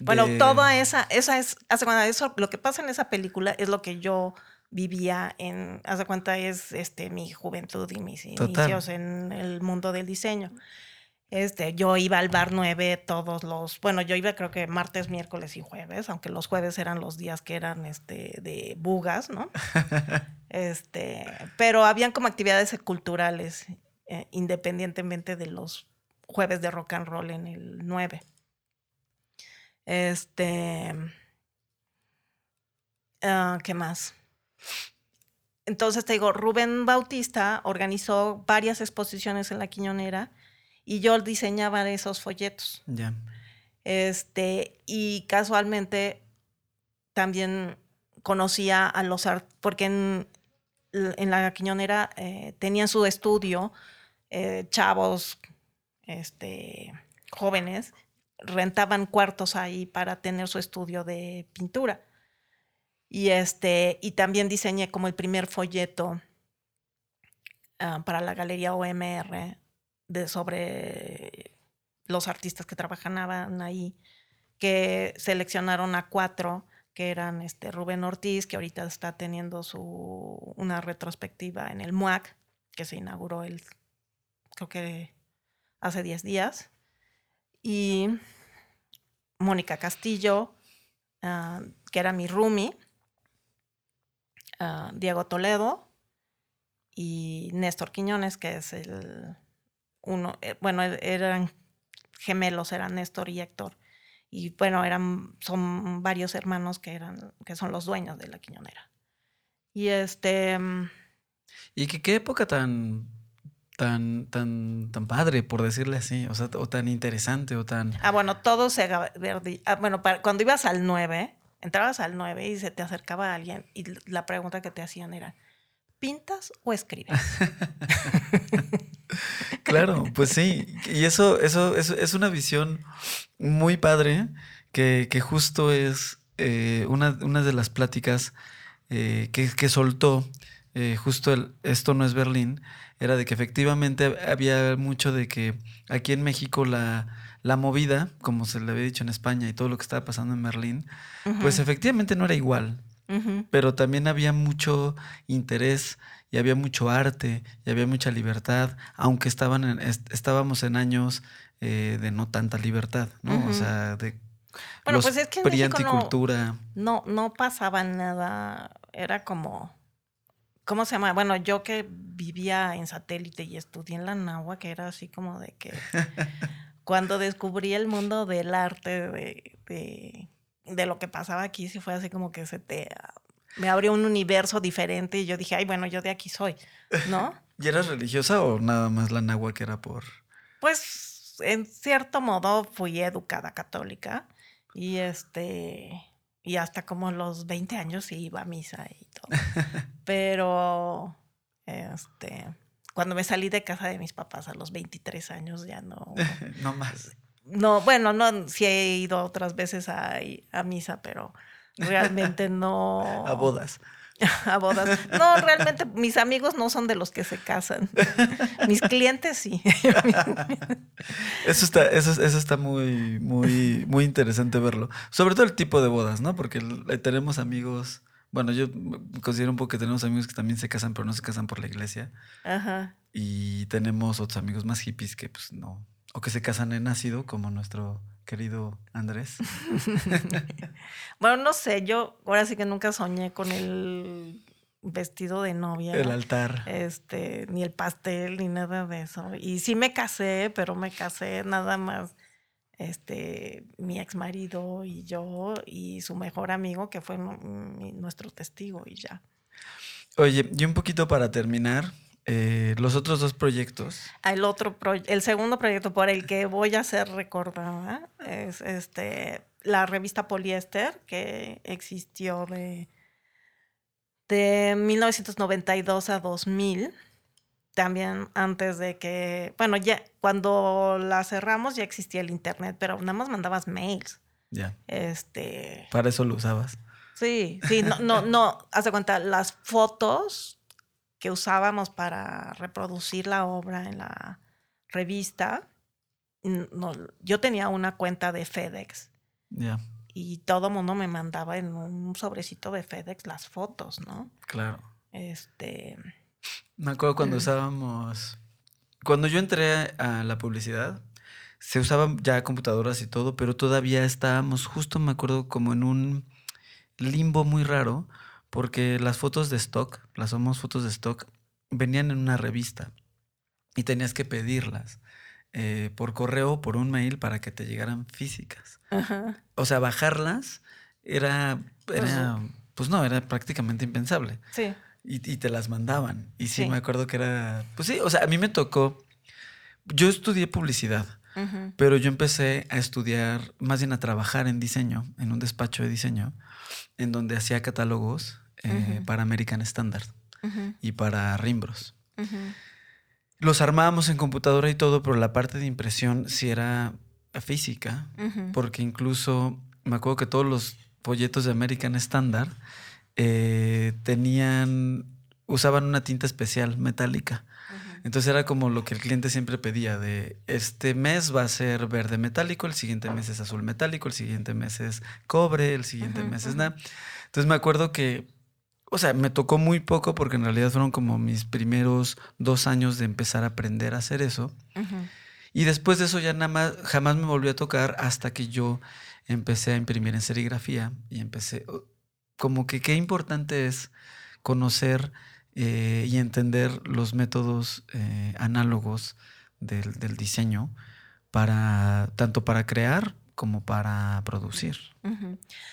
Bueno, de- toda esa, esa es, hace cuenta, eso, lo que pasa en esa película es lo que yo vivía en, hace cuenta, es este, mi juventud y mis Total. inicios en el mundo del diseño. Este, yo iba al bar 9 todos los, bueno, yo iba creo que martes, miércoles y jueves, aunque los jueves eran los días que eran este, de bugas, ¿no? *laughs* este, pero habían como actividades culturales, eh, independientemente de los jueves de rock and roll en el 9. Este. ah, ¿Qué más? Entonces te digo, Rubén Bautista organizó varias exposiciones en la Quiñonera y yo diseñaba esos folletos. Ya. Este, y casualmente también conocía a los porque en, en la Quiñonera eh, tenían su estudio, eh, chavos, este, jóvenes, rentaban cuartos ahí para tener su estudio de pintura. Y este, y también diseñé como el primer folleto ah, para la galería OMR de sobre los artistas que trabajaban ahí, que seleccionaron a cuatro, que eran este Rubén Ortiz, que ahorita está teniendo su una retrospectiva en el MUAC, que se inauguró el, creo que hace 10 días, y Mónica Castillo, ah, que era mi roomie, ah, Diego Toledo y Néstor Quiñones, que es el uno, eh, bueno, e- eran gemelos, eran Néstor y Héctor. Y bueno, eran, son varios hermanos que eran, que son los dueños de la Quiñonera. Y este, mm, Y qué época tan, tan, tan, tan padre, por decirle así. O sea, o tan interesante, o tan. ah, bueno, todo se, ah, bueno, para- cuando ibas al 9, entrabas al 9 y se te acercaba alguien y la pregunta que te hacían era, ¿pintas o escribes? *laughs* Claro, pues sí. Y eso, eso, eso es una visión muy padre que, que justo es eh, una, una de las pláticas eh, que, que soltó eh, justo el Esto no es Berlín, era de que efectivamente había mucho de que aquí en México la, la movida, como se le había dicho en España y todo lo que estaba pasando en Berlín, pues efectivamente no era igual pero también había mucho interés y había mucho arte y había mucha libertad, aunque estaban en- est- estábamos en años eh, de no tanta libertad, ¿no? O sea, de Bueno, los pues es que en PRI México no- anticultura. no, no pasaba nada. Era como, ¿cómo se llama? Bueno, yo que vivía en satélite y estudié en la Nahua, que era así como de que *laughs* cuando descubrí el mundo del arte, de, de, de lo que pasaba aquí, sí fue así como que se te... Me abrió un universo diferente y yo dije, ay, bueno, yo de aquí soy, ¿no? *laughs* ¿Y eras religiosa o nada más la nahua que era por...? Pues en cierto modo fui educada católica y este y hasta como los 20 años sí iba a misa y todo. *laughs* Pero este cuando me salí de casa de mis papás a los 23 años ya no *laughs* no más. no, bueno, no sí he ido otras veces a, a misa, pero realmente *laughs* no A bodas. *laughs* a bodas. No, realmente mis amigos no son de los que se casan. *laughs* Mis clientes sí. *laughs* Eso está, eso, eso está muy, muy, muy interesante verlo. Sobre todo el tipo de bodas, ¿no? Porque eh, tenemos amigos, bueno, yo considero un poco que tenemos amigos que también se casan, pero no se casan por la iglesia. Ajá. Y tenemos otros amigos más hippies que pues no, o que se casan en ácido, como nuestro querido Andrés? *laughs* bueno, no sé, yo ahora sí que nunca soñé con el vestido de novia. El altar. Este, ni el pastel, ni nada de eso. Y sí me casé, pero me casé nada más este, mi ex marido y yo y su mejor amigo, que fue nuestro testigo y ya. Oye, y un poquito para terminar, eh, los otros dos proyectos. El otro el segundo proyecto por el que voy a ser recordada es este la revista Poliéster que existió de de 1992 a 2000 también antes de que, bueno, ya cuando la cerramos ya existía el internet, pero nada más mandabas mails. Ya. Este. Para eso lo usabas. Sí, sí, no, no, no, haz de cuenta, las fotos que usábamos para reproducir la obra en la revista, no, yo tenía una cuenta de FedEx. Y todo mundo me mandaba en un sobrecito de FedEx las fotos, ¿no? Claro. Este. Me acuerdo cuando usábamos. Cuando yo entré a la publicidad, se usaban ya computadoras y todo, pero todavía estábamos, justo me acuerdo, como en un limbo muy raro, porque las fotos de stock, las somos fotos de stock, venían en una revista y tenías que pedirlas eh, por correo o por un mail para que te llegaran físicas. O sea, bajarlas era, era, pues, pues no, era prácticamente impensable. Sí. Y, te las mandaban. Y sí, me acuerdo que era. Pues sí, o sea, a mí me tocó. Yo estudié publicidad, pero yo empecé a estudiar, más bien a trabajar en diseño, en un despacho de diseño, en donde hacía catálogos eh, para American Standard y para Rimbros. Los armábamos en computadora y todo, pero la parte de impresión sí era física, porque incluso me acuerdo que todos los folletos de American Standard eh, tenían, usaban una tinta especial metálica. Entonces era como lo que el cliente siempre pedía de este mes va a ser verde metálico, el siguiente mes es azul metálico, el siguiente mes es cobre, el siguiente mes es nada. Entonces me acuerdo que, o sea, me tocó muy poco porque en realidad fueron como mis primeros dos años de empezar a aprender a hacer eso. Y después de eso ya nada más, jamás me volvió a tocar hasta que yo empecé a imprimir en serigrafía y empecé, como que qué importante es conocer eh, y entender los métodos eh, análogos del, diseño para tanto para crear como para producir.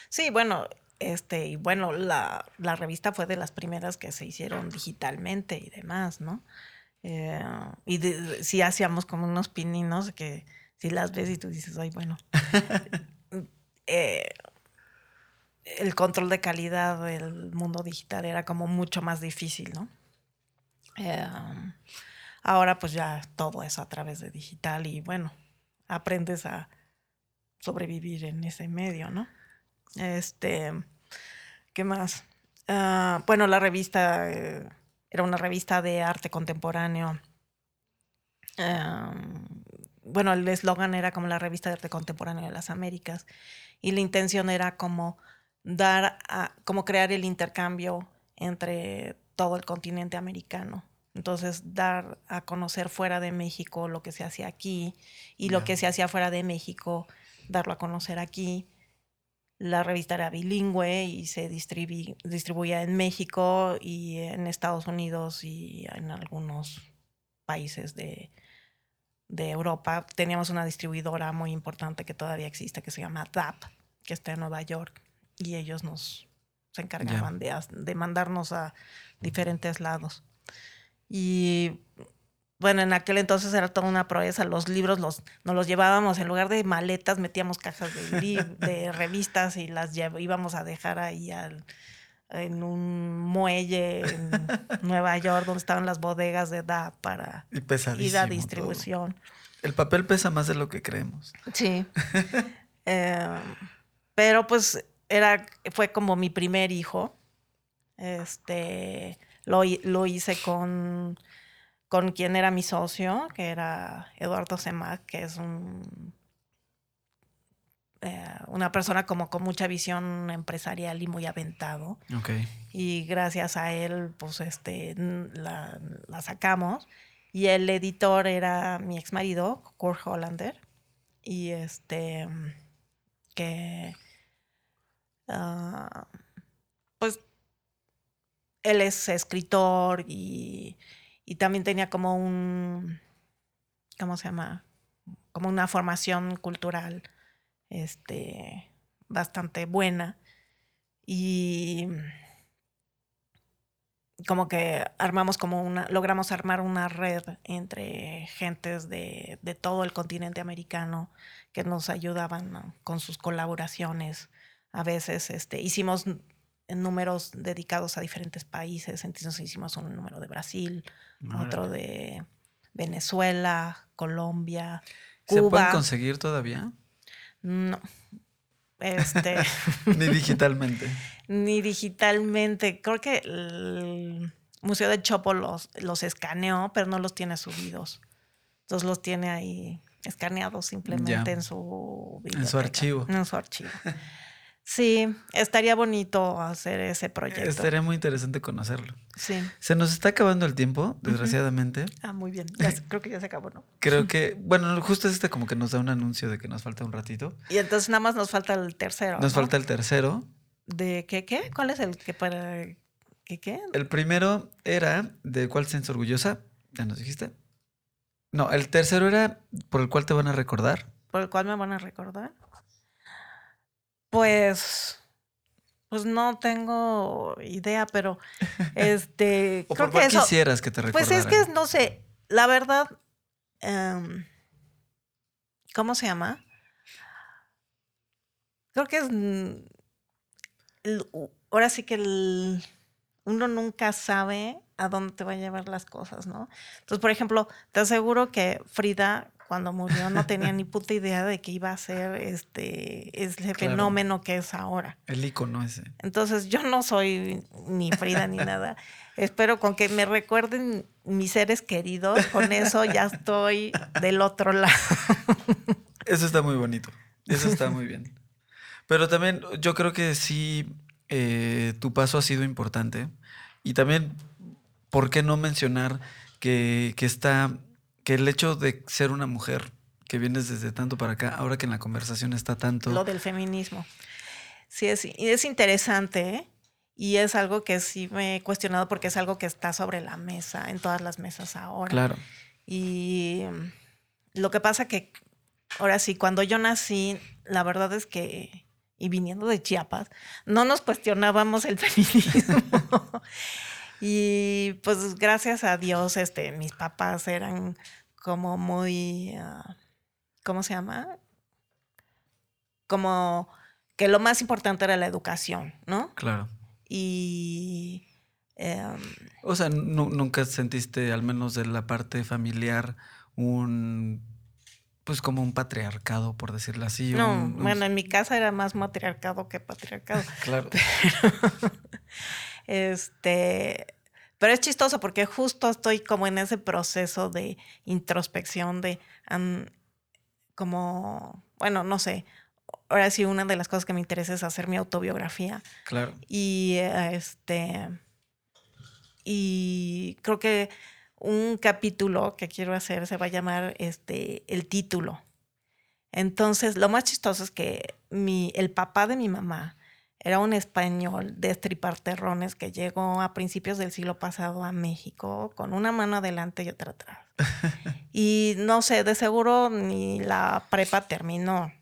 Sí, bueno, este, y bueno, la, revista fue de las primeras que se hicieron digitalmente y demás, ¿no? Eh, y si hacíamos como unos pininos que si las ves y tú dices, ay, bueno. *laughs* el control de calidad del mundo digital era como mucho más difícil, ¿no? Em, ahora pues ya todo es a través de digital y bueno, aprendes a sobrevivir en ese medio, ¿no? Este, ¿qué más? Ah, bueno, la revista eh, era una revista de arte contemporáneo. Em, bueno, el eslogan era como la revista de arte contemporáneo de las Américas y la intención era como dar a, como crear el intercambio entre todo el continente americano. Entonces, dar a conocer fuera de México lo que se hacía aquí y lo que se hacía fuera de México, darlo a conocer aquí. La revista era bilingüe y se distribuía en México y en Estados Unidos y en algunos países de, de Europa. Teníamos una distribuidora muy importante que todavía existe que se llama DAP, que está en Nueva York y ellos nos se encargaban de, de, mandarnos a diferentes lados. Y bueno, en aquel entonces era toda una proeza. Los libros los, nos los llevábamos, en lugar de maletas, metíamos cajas de, *laughs* de revistas y las íbamos a dejar ahí al, en un muelle en *laughs* Nueva York, donde estaban las bodegas de DA para ir a distribución. El papel pesa más de lo que creemos. Sí. *laughs* Em, pero pues era, fue como mi primer hijo. Este, lo, lo hice con, con quien era mi socio, que era Eduardo Semac, que es un, eh, una persona como con mucha visión empresarial y muy aventado. Okay. Y gracias a él, pues este, la, la sacamos. Y el editor era mi ex marido, Kurt Hollander. y este que ah, pues él es escritor y, y también tenía como un ¿cómo se llama? como una formación cultural este bastante buena y como que armamos como una, logramos armar una red entre gentes de, de todo el continente americano que nos ayudaban con sus colaboraciones. A veces este, hicimos números dedicados a diferentes países, entonces hicimos un número de Brasil, otro de Venezuela, Colombia, Cuba. ¿Se pueden conseguir todavía? No. Este. *laughs* Ni digitalmente. Ni digitalmente. Creo que el Museo de Chopo los, los escaneó, pero no los tiene subidos. Entonces los tiene ahí escaneados simplemente Ya. en su En su biblioteca, archivo. En su archivo. Sí, estaría bonito hacer ese proyecto. Estaría muy interesante conocerlo. Sí. Se nos está acabando el tiempo, desgraciadamente. Ah, muy bien. *laughs* Ya se- creo que ya se acabó, ¿no? Creo que, *laughs* bueno, justo este como que nos da un anuncio de que nos falta un ratito. Y entonces nada más nos falta el tercero. Nos ¿no? falta el tercero. ¿De qué qué? ¿Cuál es el que para qué qué? El primero era ¿de cuál sientes orgullosa? Ya nos dijiste. No, el tercero era por el cual te van a recordar. por el cual me van a recordar? Pues, pues no tengo idea, pero *laughs* este, O creo por que eso, quisieras que te pues recordaran. es que no sé, la verdad, em, ¿cómo se llama? Creo que es, mm, el- ahora sí que el- uno nunca sabe a dónde te va a llevar las cosas, ¿no? Entonces, por ejemplo, te aseguro que Frida cuando murió no tenía ni puta idea de que iba a ser este ese Claro. fenómeno que es ahora. El icono ese. Entonces, yo no soy ni Frida ni nada. Espero con que me recuerden mis seres queridos, con eso ya estoy del otro lado. Eso está muy bonito. Eso está muy bien. Pero también yo creo que sí, eh, tu paso ha sido importante. Y también, ¿por qué no mencionar que, que está, que el hecho de ser una mujer que vienes desde tanto para acá, ahora que en la conversación está tanto. Lo del feminismo. Sí, es, es interesante, ¿eh? Y es algo que sí me he cuestionado porque es algo que está sobre la mesa, en todas las mesas ahora. Claro. Y lo que pasa que ahora sí, cuando yo nací, la verdad es que, y viniendo de Chiapas, no nos cuestionábamos el *laughs* feminismo. Y pues gracias a Dios, este, mis papás eran como muy, ah, ¿cómo se llama? Como que lo más importante era la educación, ¿no? Claro. Y em, O sea, nu- nunca sentiste, al menos de la parte familiar, un. Pues como un patriarcado, por decirlo así. no, un- un- bueno, en mi casa era más matriarcado que patriarcado. *laughs* Claro. *laughs* Este, pero es chistoso porque justo estoy como en ese proceso de introspección de como, bueno, no sé. Ahora sí, una de las cosas que me interesa es hacer mi autobiografía. Claro. Y este. Y creo que un capítulo que quiero hacer se va a llamar este, El título. Entonces, lo más chistoso es que mi, el papá de mi mamá era un español de estripar terrones que llegó a principios del siglo pasado a México con una mano adelante y otra atrás. *laughs* y no sé, de seguro ni la prepa terminó.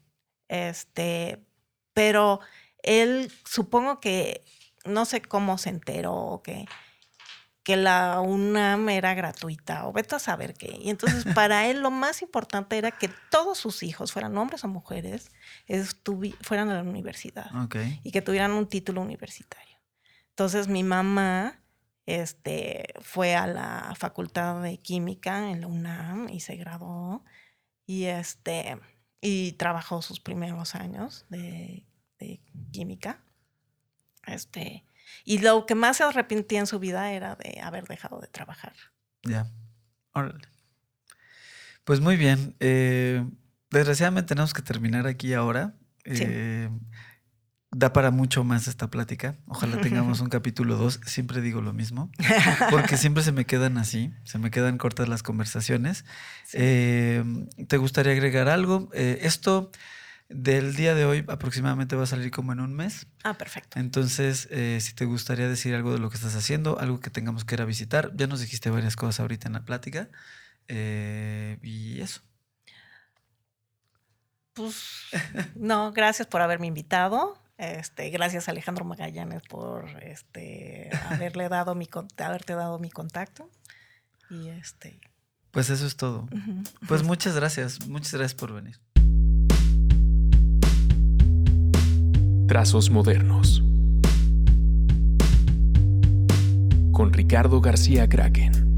Este, pero él supongo que no sé cómo se enteró que que la UNAM era gratuita o vete a saber qué. Y entonces *laughs* para él lo más importante era que todos sus hijos, fueran hombres o mujeres, fueran a la universidad Ok. y que tuvieran un título universitario. Entonces mi mamá este, fue a la Facultad de Química en la UNAM y se graduó y, este, y trabajó sus primeros años de, de química. Este, y lo que más se arrepentía en su vida era de haber dejado de trabajar. Ya. Órale. Pues muy bien. eh, desgraciadamente tenemos que terminar aquí ahora. Sí. Eh, da para mucho más esta plática. Ojalá tengamos *laughs* un capítulo 2. Siempre digo lo mismo, *laughs* porque siempre se me quedan así, se me quedan cortas las conversaciones. Sí. Eh, ¿Te gustaría agregar algo? Esto del día de hoy aproximadamente va a salir como en un mes. Ah, perfecto. Entonces, eh, si te gustaría decir algo de lo que estás haciendo, algo que tengamos que ir a visitar, ya nos dijiste varias cosas ahorita en la plática. Eh, y eso. Pues no, gracias por haberme invitado. Este, gracias Alejandro Magallanes por este haberle dado mi haberte dado mi contacto. Y este Pues eso es todo. Pues muchas gracias, muchas gracias por venir. Trazos modernos. Con Ricardo García Kraken.